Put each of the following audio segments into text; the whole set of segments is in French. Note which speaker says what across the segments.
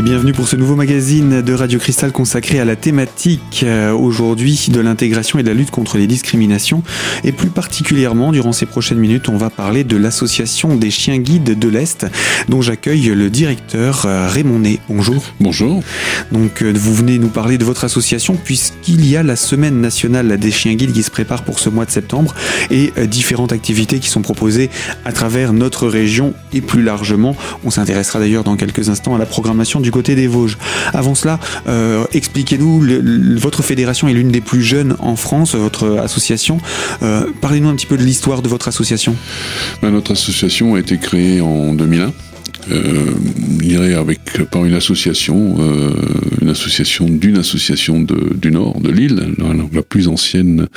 Speaker 1: Et bienvenue pour ce nouveau magazine de Radio Cristal consacré à la thématique euh, aujourd'hui de l'intégration et de la lutte contre les discriminations. Et plus particulièrement, durant ces prochaines minutes, on va parler de l'association des chiens guides de l'Est, dont j'accueille le directeur euh, Raymond Ney. Bonjour.
Speaker 2: Bonjour.
Speaker 1: Donc, euh, vous venez nous parler de votre association puisqu'il y a la semaine nationale des chiens guides qui se prépare pour ce mois de septembre et différentes activités qui sont proposées à travers notre région et plus largement. On s'intéressera d'ailleurs dans quelques instants à la programmation du côté des Vosges. Avant cela, euh, expliquez-nous, votre fédération est l'une des plus jeunes en France, votre association. Euh, parlez-nous un petit peu de l'histoire de votre association.
Speaker 2: Ben, notre association a été créée en 2001 euh, irait avec par une association, euh, une association d'une association de, du Nord, de Lille, la, plus ancienne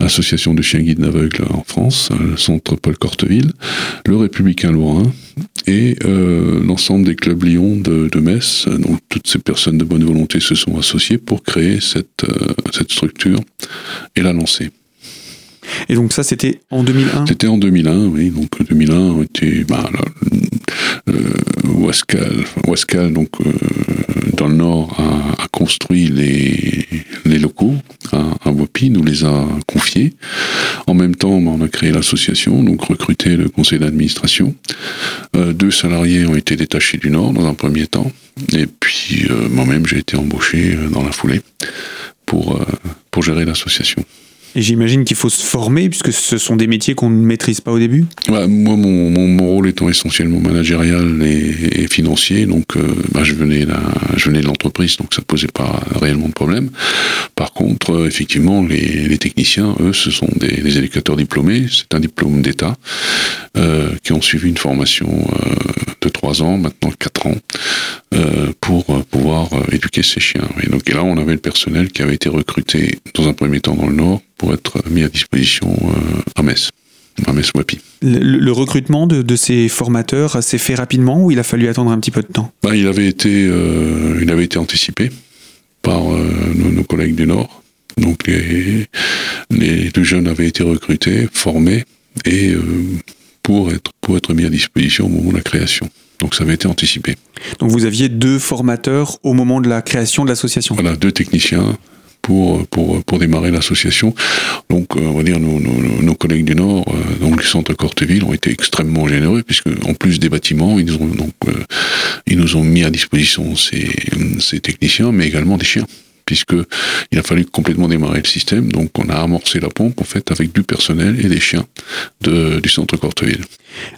Speaker 2: association de chiens guides d'aveugles en France, le centre Paul Corteville, le Républicain Lorrain et euh, l'ensemble des clubs Lyon de, de, Metz. Donc toutes ces personnes de bonne volonté se sont associées pour créer cette, euh, cette structure et la lancer.
Speaker 1: Et donc ça, c'était en 2001
Speaker 2: C'était en 2001, oui. Donc 2001 était bah, euh, Wascal, donc euh, dans le Nord, a, construit les, les locaux à, à Wopi, nous les a confiés. En même temps, on a créé l'association, donc recruté le conseil d'administration. Euh, deux salariés ont été détachés du Nord dans un premier temps, et puis moi-même j'ai été embauché dans la foulée pour, pour gérer l'association.
Speaker 1: Et j'imagine qu'il faut se former, puisque ce sont des métiers qu'on ne maîtrise pas au début
Speaker 2: Moi, mon, rôle étant essentiellement managérial et, financier, donc euh, bah, je, venais de l'entreprise, donc ça ne posait pas réellement de problème. Par contre, euh, effectivement, les, techniciens, eux, ce sont des, éducateurs diplômés, c'est un diplôme d'État, euh, qui ont suivi une formation de trois ans, maintenant quatre ans, pour pouvoir éduquer ces chiens. Et donc et là, on avait le personnel qui avait été recruté dans un premier temps dans le Nord pour être mis à disposition euh, à Metz. À Metz Wapi.
Speaker 1: Le, le, recrutement de, de ces formateurs s'est fait rapidement ou il a fallu attendre un petit peu de temps?
Speaker 2: Ben, il, avait été, euh, il avait été anticipé par euh, nos, nos, collègues du Nord. Donc les, les deux jeunes avaient été recrutés, formés et euh, pour, être, pour être mis à disposition au moment de la création. Donc ça avait été anticipé.
Speaker 1: Donc vous aviez deux formateurs au moment de la création de l'association?
Speaker 2: Voilà, deux techniciens pour, pour, démarrer l'association. Donc, euh, on va dire, nos, collègues du Nord, euh, donc du centre Corteville, ont été extrêmement généreux, puisque en plus des bâtiments, ils, ont, donc, euh, ils nous ont mis à disposition ces, ces techniciens, mais également des chiens puisque il a fallu complètement démarrer le système. Donc, on a amorcé la pompe en fait avec du personnel et des chiens de, du centre Corteville.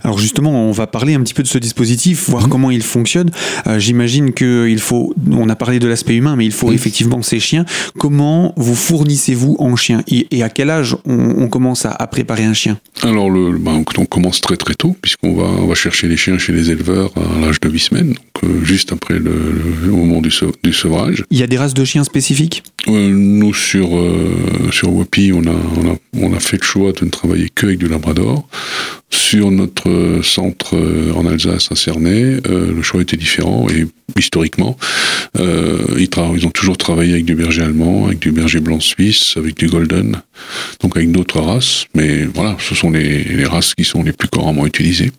Speaker 1: Alors justement, on va parler un petit peu de ce dispositif, voir mmh. comment il fonctionne. Euh, J'imagine qu'il faut, on a parlé de l'aspect humain, mais il faut mmh. effectivement ces chiens. Comment vous fournissez-vous en chiens et, et, à quel âge on, on commence à, à, préparer un chien?
Speaker 2: Alors, le, ben, on commence très très tôt, puisqu'on va, on va chercher les chiens chez les éleveurs à l'âge de 8 semaines, donc euh, juste après le, moment du, du, sevrage.
Speaker 1: Il y a des races de chiens spécifiques?
Speaker 2: Euh, Nous, sur, sur Wapi, on a, on, a, on a fait le choix de ne travailler qu'avec du Labrador. Sur notre centre en Alsace, à Cernay, euh, le choix était différent et historiquement, euh, ils, ils, ont toujours travaillé avec du berger allemand, avec du berger blanc suisse, avec du golden, donc avec d'autres races. Mais voilà, ce sont les, les, races qui sont les plus couramment utilisées.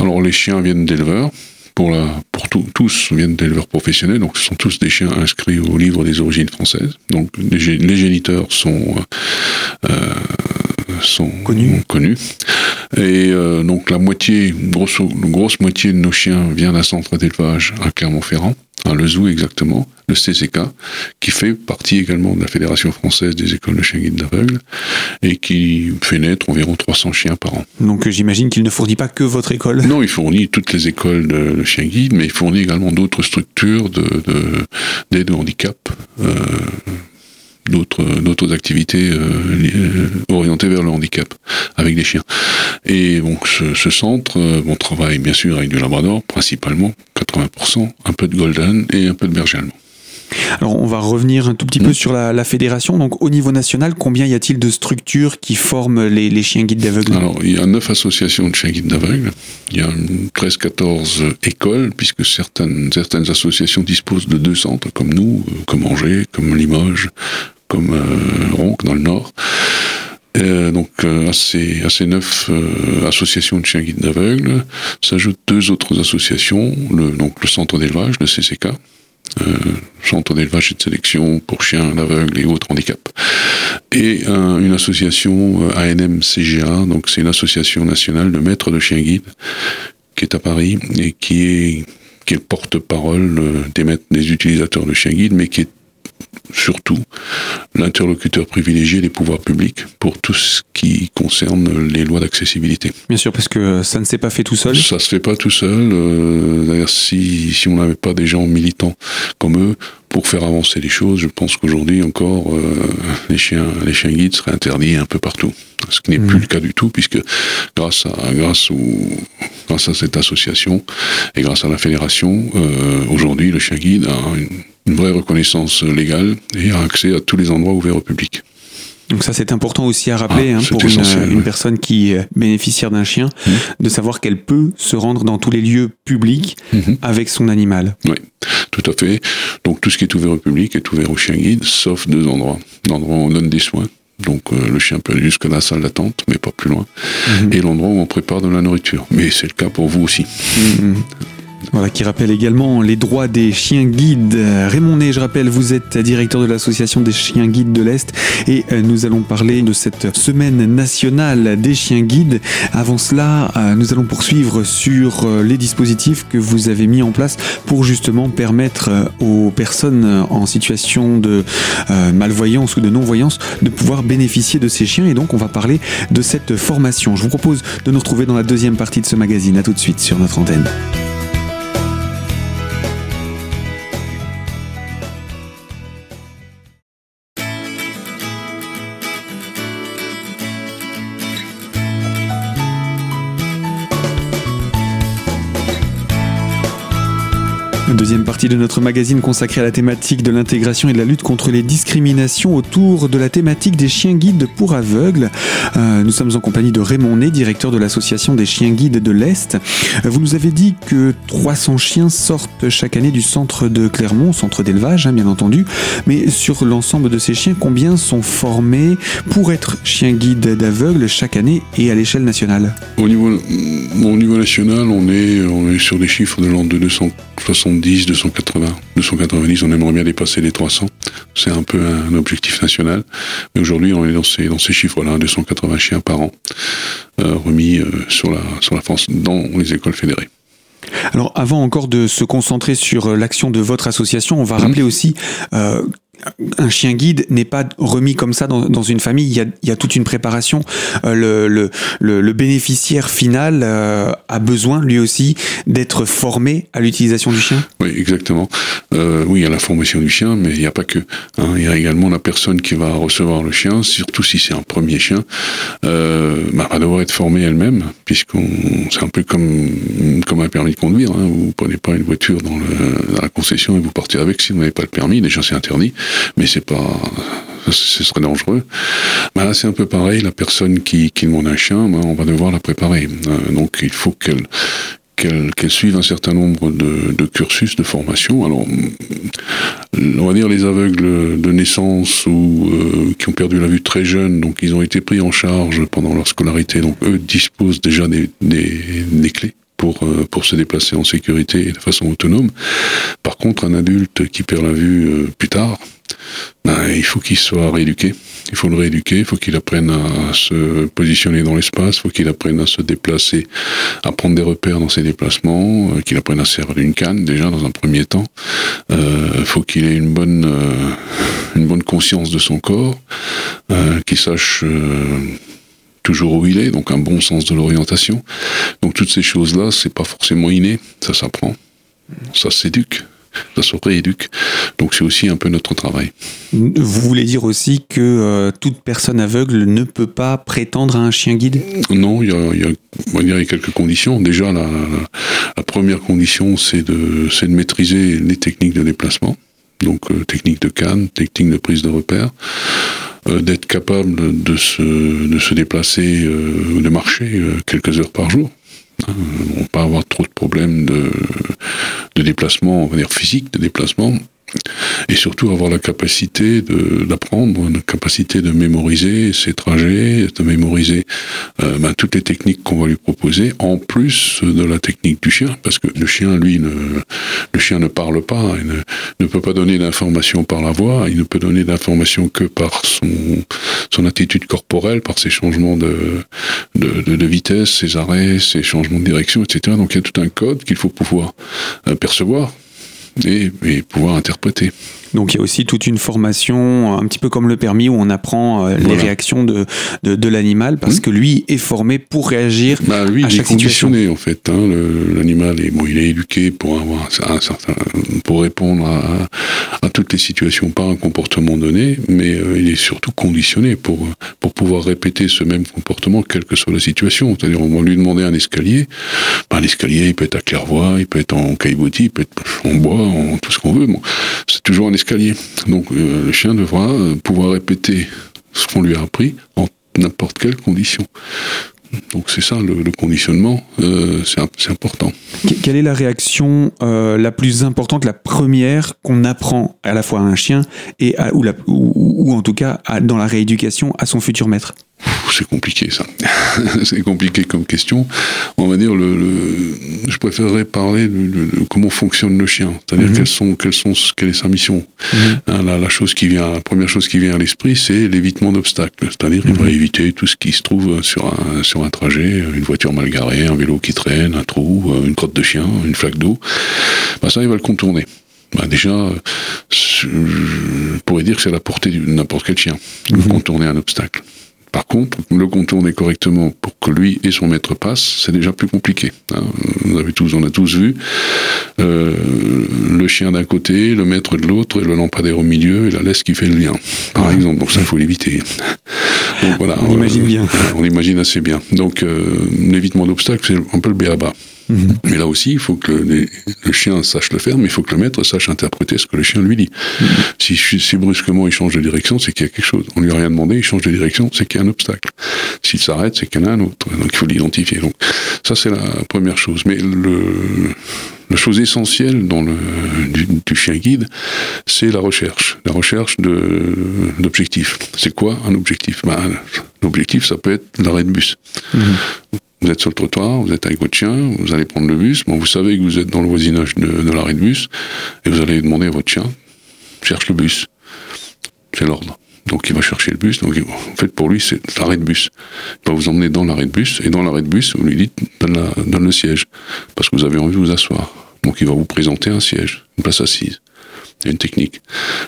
Speaker 2: Alors les chiens viennent d'éleveurs. Pour, la, pour tout, tous viennent d'éleveurs professionnels, donc ce sont tous des chiens inscrits au livre des origines françaises. Donc les, les géniteurs sont euh, sont
Speaker 1: connus.
Speaker 2: connus. Et euh, donc la moitié, grosse, grosse moitié de nos chiens vient d'un centre d'élevage à Clermont-Ferrand, à Le Zoo exactement, le CCK, qui fait partie également de la Fédération française des écoles de chiens guides d'aveugles et qui fait naître environ 300 chiens par an.
Speaker 1: Donc j'imagine qu'il ne fournit pas que votre école
Speaker 2: Non, il fournit toutes les écoles de, de chiens guides, mais il fournit également d'autres structures d'aide de, au handicap. Euh, d'autres d'autres activités euh, orientées vers le handicap avec des chiens. Et donc ce, ce centre, euh, on travaille bien sûr avec du labrador principalement, 80%, un peu de golden et un peu de berger allemand.
Speaker 1: Alors on va revenir un tout petit mmh. peu sur la, la, fédération. Donc au niveau national, combien y a-t-il de structures qui forment les, les chiens guides d'aveugles
Speaker 2: Alors il y a neuf associations de chiens guides d'aveugles. Il y a 13-14 écoles, puisque certaines, certaines associations disposent de deux centres, comme nous, comme Angers, comme Limoges, comme euh, Ronc dans le nord. Euh, donc ces, à ces neuf associations de chiens guides d'aveugles s'ajoutent deux autres associations, le, donc le centre d'élevage, le CCK, euh, centre d'élevage et de sélection pour chiens aveugles et autres handicaps. Et une association ANM-CGA, donc c'est une association nationale de maîtres de chiens guides qui est à Paris et qui est, qui est le porte-parole des, des utilisateurs de chiens guides, mais qui est surtout l'interlocuteur privilégié des pouvoirs publics pour tout ce qui concerne les lois d'accessibilité.
Speaker 1: Bien sûr, parce que ça ne s'est pas fait tout seul.
Speaker 2: Ça se fait pas tout seul. Euh, d'ailleurs, si, si on n'avait pas des gens militants comme eux pour faire avancer les choses, je pense qu'aujourd'hui encore, euh, les chiens, les chiens guides seraient interdits un peu partout. Ce qui n'est plus mmh. le cas du tout, puisque grâce à, grâce au, grâce à cette association et grâce à la fédération, euh, aujourd'hui, le chien guide a une une vraie reconnaissance légale et un accès à tous les endroits ouverts au public.
Speaker 1: Donc ça c'est important aussi à rappeler ah, hein, pour une, personne qui est bénéficiaire d'un chien, mmh. de savoir qu'elle peut se rendre dans tous les lieux publics mmh. avec son animal.
Speaker 2: Oui, tout à fait. Donc tout ce qui est ouvert au public est ouvert au chien guide, sauf deux endroits. L'endroit où on donne des soins, donc euh, le chien peut aller jusqu'à la salle d'attente, mais pas plus loin, mmh. et l'endroit où on prépare de la nourriture. Mais c'est le cas pour vous aussi.
Speaker 1: Voilà, qui rappelle également les droits des chiens guides. Raymond Ney, je rappelle, vous êtes directeur de l'association des chiens guides de l'Est et euh, nous allons parler de cette semaine nationale des chiens guides. Avant cela, euh, nous allons poursuivre sur euh, les dispositifs que vous avez mis en place pour justement permettre aux personnes en situation de malvoyance ou de non-voyance de pouvoir bénéficier de ces chiens et donc on va parler de cette formation. Je vous propose de nous retrouver dans la deuxième partie de ce magazine. À tout de suite sur notre antenne. De notre magazine consacrée à la thématique de l'intégration et de la lutte contre les discriminations autour de la thématique des chiens guides pour aveugles. Euh, nous sommes en compagnie de Raymond Ney, directeur de l'association des chiens guides de l'Est. Euh, vous nous avez dit que 300 chiens sortent chaque année du centre de Clermont, centre d'élevage hein, bien entendu, mais sur l'ensemble de ces chiens, combien sont formés pour être chiens guides d'aveugles chaque année et à l'échelle nationale?
Speaker 2: Au niveau, au niveau national, on est, on est sur des chiffres de l'ordre de 270 280, 290, on aimerait bien dépasser les 300. C'est un peu un objectif national. Mais aujourd'hui, on est dans ces, dans ces chiffres-là, 280 chiens par an, euh, remis euh, sur, la, sur la France dans les écoles fédérées.
Speaker 1: Alors avant encore de se concentrer sur euh, l'action de votre association, on va mmh. rappeler aussi un chien guide n'est pas remis comme ça dans, une famille. Il y, a, toute une préparation. Euh, le, bénéficiaire final euh, a besoin, lui aussi, d'être formé à l'utilisation du chien.
Speaker 2: Oui, exactement. Euh, oui, il y a la formation du chien, mais il n'y a pas que. Hein. il y a également la personne qui va recevoir le chien, surtout si c'est un premier chien, bah, va devoir être formée elle-même, puisqu'on c'est un peu comme comme un permis de conduire. Hein. Vous prenez pas une voiture dans la concession et vous partez avec si vous n'avez pas le permis. Déjà, c'est interdit mais c'est pas ce serait dangereux. Ben c'est un peu pareil. La personne qui, qui demande un chien, ben, on va devoir la préparer. Euh, donc, il faut qu'elle qu'elle suive un certain nombre de, de, cursus de formation. Alors, on va dire les aveugles de naissance ou euh, qui ont perdu la vue très jeune, donc ils ont été pris en charge pendant leur scolarité. Donc, eux disposent déjà des, des, des clés pour, euh, pour se déplacer en sécurité et de façon autonome. Par contre, un adulte qui perd la vue plus tard, ben, il faut qu'il soit rééduqué. Il faut le rééduquer, il faut qu'il apprenne à se positionner dans l'espace, il faut qu'il apprenne à se déplacer, à prendre des repères dans ses déplacements, euh, qu'il apprenne à servir d'une canne déjà dans un premier temps. Euh, il faut qu'il ait une bonne, euh, une bonne conscience de son corps, qu'il sache toujours où il est, donc un bon sens de l'orientation. Donc toutes ces choses-là, c'est pas forcément inné, ça s'apprend, ça s'éduque ça se rééduque. Donc c'est aussi un peu notre travail.
Speaker 1: Vous voulez dire aussi que euh, toute personne aveugle ne peut pas prétendre à un chien guide?
Speaker 2: Non, il y a, y a, quelques conditions. Déjà, la, la, première condition, c'est de, de maîtriser les techniques de déplacement. Donc euh, technique de canne, technique de prise de repère. Euh, d'être capable de se, de se déplacer ou de marcher quelques heures par jour. Ne pas avoir trop de problèmes de, de déplacement, on va dire physique, de déplacement. Et surtout avoir la capacité d'apprendre, la capacité de mémoriser ses trajets, de mémoriser euh, ben, toutes les techniques qu'on va lui proposer, en plus de la technique du chien, parce que le chien, lui, ne, le chien ne parle pas, il ne, ne peut pas donner d'informations par la voix, il ne peut donner d'informations que par son, son attitude corporelle, par ses changements de, de, de, vitesse, ses arrêts, ses changements de direction, etc. Donc il y a tout un code qu'il faut pouvoir euh, percevoir et, pouvoir interpréter.
Speaker 1: Donc il y a aussi toute une formation, un petit peu comme le permis, où on apprend euh, les
Speaker 2: Voilà.
Speaker 1: réactions de, de, de l'animal, parce
Speaker 2: Mhm.
Speaker 1: que lui est formé pour réagir
Speaker 2: Bah, lui,
Speaker 1: à
Speaker 2: il est conditionné en fait. Hein, L'animal est bon, il est éduqué pour avoir un, un certain, pour répondre à, à toutes les situations par un comportement donné, mais euh, il est surtout conditionné pour pour pouvoir répéter ce même comportement quelle que soit la situation. C'est-à-dire, on va lui demander un escalier. Ben, l'escalier, il peut être à claire-voie, il peut être en caillebotis, il peut être en bois, en tout ce qu'on veut. Bon, c'est toujours un escalier. Donc, euh, le chien devra euh, pouvoir répéter ce qu'on lui a appris en n'importe quelle condition. Donc c'est ça le, conditionnement, euh, c'est important.
Speaker 1: Que- Quelle est la réaction la plus importante, la première qu'on apprend à la fois à un chien et ou, en tout cas dans la rééducation à son futur maître?
Speaker 2: C'est compliqué ça. c'est compliqué comme question. On va dire le, le- je préférerais parler de, de- de comment fonctionne le chien, c'est-à-dire
Speaker 1: Mhm.
Speaker 2: quelles sont, quelles sont, quelle est sa mission. Hein, la, la chose qui vient, la première chose qui vient à l'esprit, c'est l'évitement d'obstacles. C'est-à-dire, il va
Speaker 1: Mhm.
Speaker 2: éviter tout ce qui se trouve sur un, sur un trajet, une voiture mal garée, un vélo qui traîne, un trou, euh, une crotte de chien, une flaque d'eau. Ben, ça, il va le contourner. Ben, déjà, je pourrais dire que c'est à la portée de n'importe quel chien
Speaker 1: Mhm.
Speaker 2: contourner un obstacle. Par contre, le contourner correctement pour que lui et son maître passent, c'est déjà plus compliqué. hein. Vous avez tous, on a tous vu euh, le chien d'un côté, le maître de l'autre, et le lampadaire au milieu, et la laisse qui fait le lien, par
Speaker 1: Ouais.
Speaker 2: exemple. Donc ça, il faut l'éviter. Donc voilà.
Speaker 1: On imagine bien.
Speaker 2: On imagine assez bien. Donc euh, l'évitement d'obstacles, c'est un peu le béaba.
Speaker 1: Mhm.
Speaker 2: Mais là aussi, il faut que le, le chien sache le faire, mais il faut que le maître sache interpréter ce que le chien lui dit. Si, si brusquement il change de direction, c'est qu'il y a quelque chose. On lui a rien demandé, il change de direction, c'est qu'il y a un obstacle. S'il s'arrête, c'est qu'il y en a un autre. Donc il faut l'identifier. Donc ça, c'est la première chose. Mais le, la chose essentielle dans le, du, du chien guide, c'est la recherche. La recherche d'objectifs. C'est quoi un objectif? Ben, L'objectif, ça peut être l'arrêt de bus.
Speaker 1: Mhm.
Speaker 2: Vous êtes sur le trottoir, vous êtes avec votre chien, vous allez prendre le bus. Bon, vous savez que vous êtes dans le voisinage de, de l'arrêt de bus, et vous allez demander à votre chien, cherche le bus. C'est l'ordre. Donc il va chercher le bus. Donc en fait pour lui c'est l'arrêt de bus. Il va vous emmener dans l'arrêt de bus et dans l'arrêt de bus vous lui dites donne, la- donne le siège parce que vous avez envie de vous asseoir. Donc il va vous présenter un siège, une place assise. Il y a une technique.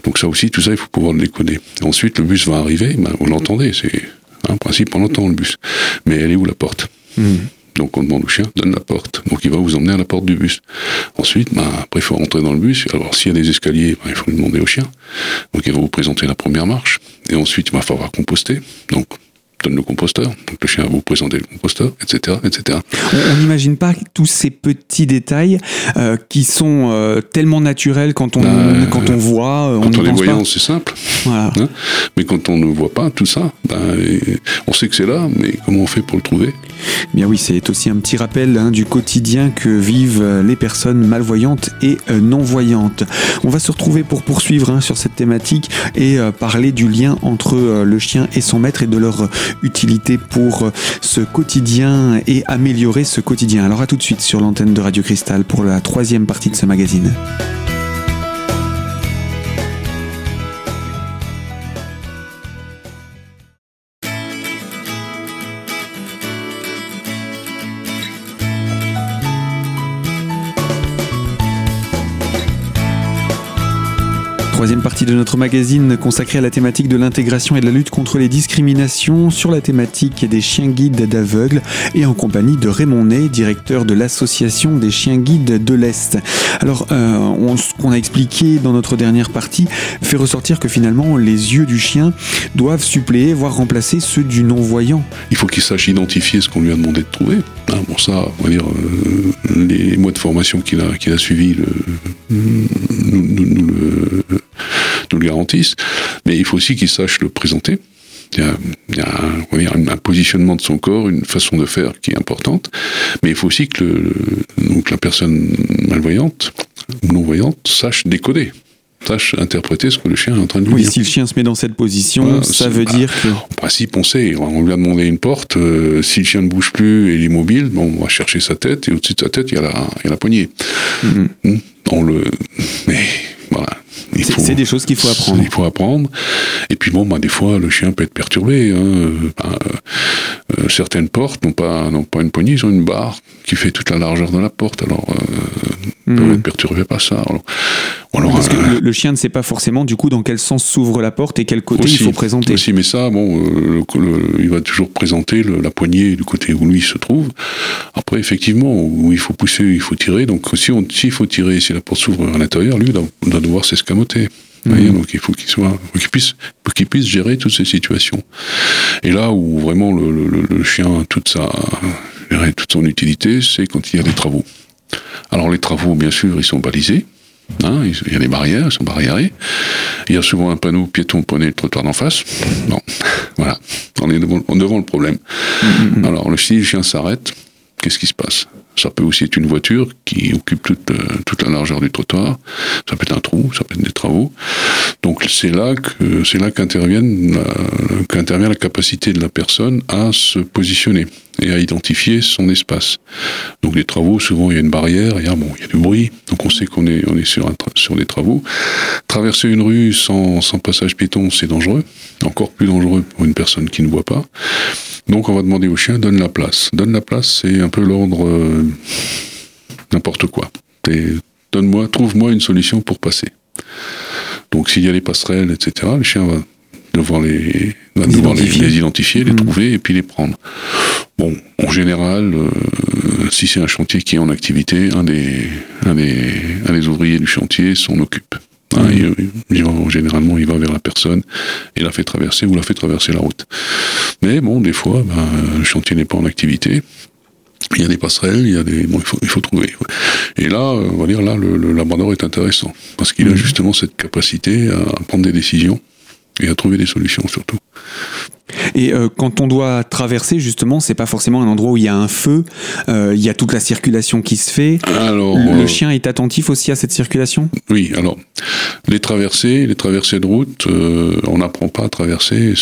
Speaker 2: Donc ça aussi tout ça il faut pouvoir le décoder. Ensuite le bus va arriver, ben, vous l'entendez. C'est en principe on entend le bus. Mais elle est où la porte
Speaker 1: Mhm.
Speaker 2: donc on demande au chien, donne la porte. Donc il va vous emmener à la porte du bus. Ensuite, ben, après il faut rentrer dans le bus. Alors s'il y a des escaliers, ben, il faut le demander au chien. Donc il va vous présenter la première marche. Et ensuite il va falloir composter. Donc donne le composteur. Donc le chien va vous présenter le composteur, etc. etc.
Speaker 1: On n'imagine pas tous ces petits détails euh, qui sont euh, tellement naturels quand on,
Speaker 2: Ben,
Speaker 1: quand on voit, euh, on
Speaker 2: Quand on est
Speaker 1: pense
Speaker 2: voyant, c'est simple.
Speaker 1: Voilà.
Speaker 2: Mais quand on ne voit pas tout ça, ben, on sait que c'est là, mais comment on fait pour le trouver?
Speaker 1: Bien oui, c'est aussi un petit rappel hein, du quotidien que vivent euh, les personnes malvoyantes et euh, non-voyantes. On va se retrouver pour poursuivre hein, sur cette thématique et euh, parler du lien entre le chien et son maître et de leur utilité pour ce quotidien et améliorer ce quotidien. Alors à tout de suite sur l'antenne de Radio Cristal pour la troisième partie de ce magazine. Troisième partie de notre magazine consacrée à la thématique de l'intégration et de la lutte contre les discriminations sur la thématique des chiens guides d'aveugles et en compagnie de Raymond Ney, directeur de l'association des chiens guides de l'Est. Alors, euh, on- ce qu'on a expliqué dans notre dernière partie fait ressortir que finalement les yeux du chien doivent suppléer, voire remplacer ceux du non-voyant.
Speaker 2: Il faut qu'il sache identifier ce qu'on lui a demandé de trouver. Hein, bon, ça, on va dire, euh, les mois de formation qu'il a, qu'il a suivis nous, nous- nous le, nous le garantissent. Mais il faut aussi qu'il sache le présenter. Il y a, il y a un, on positionnement de son corps, une façon de faire qui est importante. Mais il faut aussi que le, donc la personne malvoyante ou non-voyante sache décoder. sache interpréter ce que le chien est en train de lui
Speaker 1: Oui,
Speaker 2: dire.
Speaker 1: si le chien se met dans cette position,
Speaker 2: Voilà,
Speaker 1: ça veut
Speaker 2: bah,
Speaker 1: dire que.
Speaker 2: En principe, on sait, on lui a demandé une porte, euh, si le chien ne bouge plus et il est immobile, bon, on va chercher sa tête, et au-dessus de sa tête, il y a la, il y a la poignée.
Speaker 1: Mhm.
Speaker 2: Hmm, On le, mais,
Speaker 1: C'est des choses qu'il faut apprendre.
Speaker 2: Il faut apprendre. Et puis bon, bah, des fois, le chien peut être perturbé. hein. Bah, euh, certaines portes n'ont pas, n'ont pas une poignée, ils ont une barre qui fait toute la largeur de la porte. Alors, euh, ils peuvent
Speaker 1: Mhm.
Speaker 2: être perturbés par ça. Alors,
Speaker 1: Parce que
Speaker 2: euh,
Speaker 1: le, le chien ne sait pas forcément du coup dans quel sens s'ouvre la porte et quel côté il faut présenter.
Speaker 2: Aussi, mais ça, bon, euh, le- le- il va toujours présenter la poignée du côté où lui se trouve. Après, effectivement, où il faut pousser, il faut tirer. Donc, si on, s'il faut tirer, si la porte s'ouvre à l'intérieur, lui, il doit, doit devoir s'escamoter.
Speaker 1: Mhm.
Speaker 2: donc il faut qu'il soit, faut qu'il puisse, faut qu'il puisse gérer toutes ces situations. Et là où vraiment le, le- le- chien a toute sa, toute son utilité, c'est quand il y a des travaux. Alors les travaux, bien sûr, ils sont balisés. Hein, il y a des barrières, ils sont barriérés. Il y a souvent un panneau piéton, prenez le trottoir d'en face. Bon, voilà, on est devant, devant le problème. Alors, le, si le chien s'arrête, qu'est-ce qui se passe? Ça peut aussi être une voiture qui occupe toute, euh, toute la largeur du trottoir. Ça peut être un trou, ça peut être des travaux. Donc, c'est là que c'est là qu'intervient la capacité de la personne à se positionner et à identifier son espace. Donc, les travaux, souvent, il y a une barrière, il y a, bon, il y a du bruit. Donc, on sait qu'on est, on est sur, sur des travaux. Traverser une rue sans, sans passage piéton, c'est dangereux. Encore plus dangereux pour une personne qui ne voit pas. Donc on va demander au chien, donne la place. Donne la place, c'est un peu l'ordre euh, n'importe quoi. Donne-moi, trouve-moi une solution pour passer. Donc s'il y a les passerelles, etc., le chien va devoir les, devoir
Speaker 1: identifier.
Speaker 2: les identifier, les
Speaker 1: Mhm.
Speaker 2: trouver et puis les prendre. Bon, en général, euh, si c'est un chantier qui est en activité, un des, un des, un des ouvriers du chantier s'en occupe. Hein, il- il va- généralement, il va vers la personne et la fait traverser ou la fait traverser la route. Mais bon, des fois, ben, le chantier n'est pas en activité. Il y a des passerelles, il y a des, bon, il faut, il faut trouver. Et là, on va dire, là, le, le labrador est intéressant parce qu'il a
Speaker 1: Mhm.
Speaker 2: justement cette capacité à prendre des décisions et à trouver des solutions surtout.
Speaker 1: Et euh, quand on doit traverser, justement, c'est pas forcément un endroit où il y a un feu, euh, il y a toute la circulation qui se fait.
Speaker 2: Alors,
Speaker 1: Le
Speaker 2: euh,
Speaker 1: chien est attentif aussi à cette circulation?
Speaker 2: Oui, alors les traversées, les traversées de route, on n'apprend pas à traverser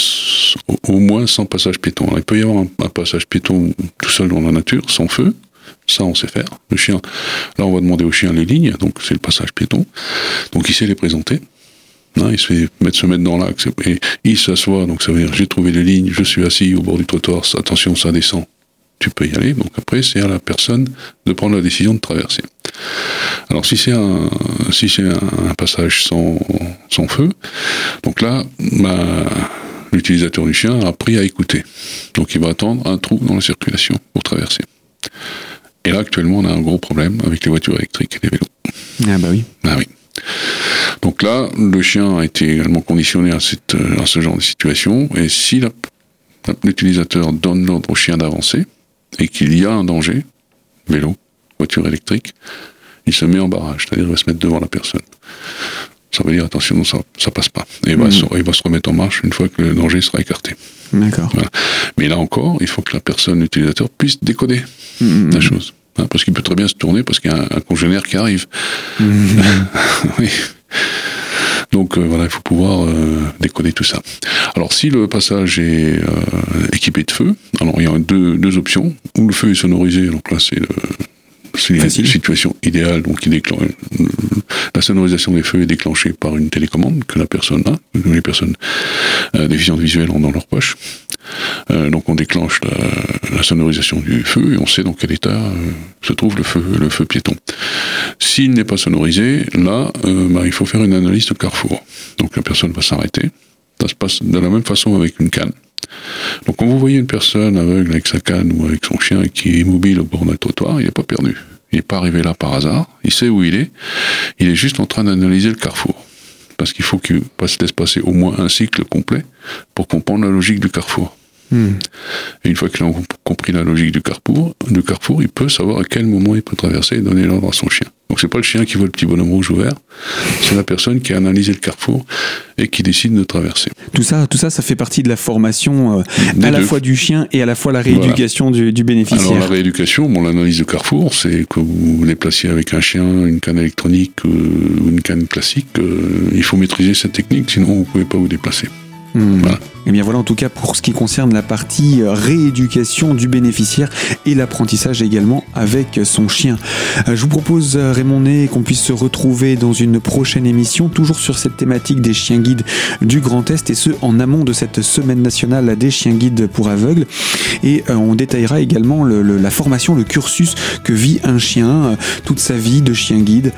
Speaker 2: au, au moins sans passage piéton. Alors, il peut y avoir un, un passage piéton tout seul dans la nature, sans feu. Ça, on sait faire. Le chien, là, on va demander au chien les lignes, donc c'est le passage piéton. Donc, il sait les présenter. Hein, il se fait mettre, se mettre dans l'axe et il s'assoit. Donc, ça veut dire j'ai trouvé les lignes, je suis assis au bord du trottoir. Attention, ça descend. Tu peux y aller. Donc, après, c'est à la personne de prendre la décision de traverser. Alors si c'est un si c'est un, un passage sans, sans feu, donc là, bah, l'utilisateur du chien a appris à écouter. Donc il va attendre un trou dans la circulation pour traverser. Et là actuellement on a un gros problème avec les voitures électriques et les vélos.
Speaker 1: Ah bah oui.
Speaker 2: Ah oui. Donc là, le chien a été également conditionné à, cette, euh, à ce genre de situation. Et si l'utilisateur donne l'ordre au chien d'avancer et qu'il y a un danger, vélo, voiture électrique, il se met en barrage, c'est-à-dire il va se mettre devant la personne. Ça veut dire attention, non, ça, ça passe pas. Et il va,
Speaker 1: Mhm.
Speaker 2: se, il va se remettre en marche une fois que le danger sera écarté.
Speaker 1: D'accord.
Speaker 2: Mais là encore, il faut que la personne, l'utilisateur, puisse décoder
Speaker 1: Mhm.
Speaker 2: la chose. Hein, parce qu'il peut très bien se tourner parce qu'il y a un, un congénère qui arrive.
Speaker 1: Mhm.
Speaker 2: Oui. Donc euh, voilà, il faut pouvoir euh, décoder tout ça. Alors si le passage est euh, équipé de feu, alors il y a deux, deux options. Ou le feu est sonorisé, donc là c'est le- c'est une situation idéale. Donc il la sonorisation des feux est déclenchée par une télécommande que la personne a, que les personnes euh, déficientes visuelles ont dans leur poche. Euh, donc on déclenche la, sonorisation du feu et on sait dans quel état euh, se trouve le feu, le feu piéton. S'il n'est pas sonorisé, là, euh, bah, il faut faire une analyse de carrefour. Donc la personne va s'arrêter. Ça se passe de la même façon avec une canne. Donc quand vous voyez une personne aveugle avec sa canne ou avec son chien qui est immobile au bord d'un trottoir, il n'est pas perdu. Il n'est pas arrivé là par hasard. Il sait où il est. Il est juste en train d'analyser le carrefour. Parce qu'il faut qu'il passe- laisse passer au moins un cycle complet pour comprendre la logique du carrefour. Et une fois qu'il a compris la logique du carrefour, du carrefour, il peut savoir à quel moment il peut traverser et donner l'ordre à son chien. Donc c'est pas le chien qui voit le petit bonhomme rouge ouvert, c'est la personne qui a analysé le carrefour et qui décide de traverser.
Speaker 1: Tout ça, tout ça, ça fait partie de la formation euh, à la fois du chien et à la fois la rééducation du, bénéficiaire.
Speaker 2: Alors la rééducation, bon, l'analyse de carrefour, c'est que vous les placiez avec un chien, une canne électronique euh, ou une canne classique. Euh, il faut maîtriser cette technique, sinon vous pouvez pas vous déplacer.
Speaker 1: Hmm. Voilà. Et eh bien voilà en tout cas pour ce qui concerne la partie euh, rééducation du bénéficiaire et l'apprentissage également avec son chien. Euh, je vous propose euh, Raymond Ney qu'on puisse se retrouver dans une prochaine émission toujours sur cette thématique des chiens guides du Grand Est et ce en amont de cette semaine nationale des chiens guides pour aveugles et on détaillera également la formation, le cursus que vit un chien toute sa vie de chien guide.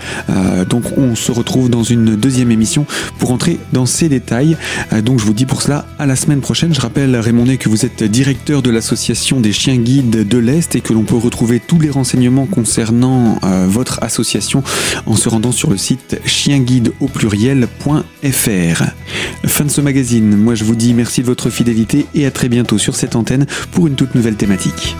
Speaker 1: donc on se retrouve dans une deuxième émission pour entrer dans ces détails. donc je vous dis pour cela à la semaine prochaine. Je rappelle, Raymond que vous êtes directeur de l'association des chiens guides de l'Est et que l'on peut retrouver tous les renseignements concernant euh, votre association en se rendant sur le site chienguide au pluriel.fr. Fin de ce magazine. Moi, je vous dis merci de votre fidélité et à très bientôt sur cette antenne pour une toute nouvelle thématique.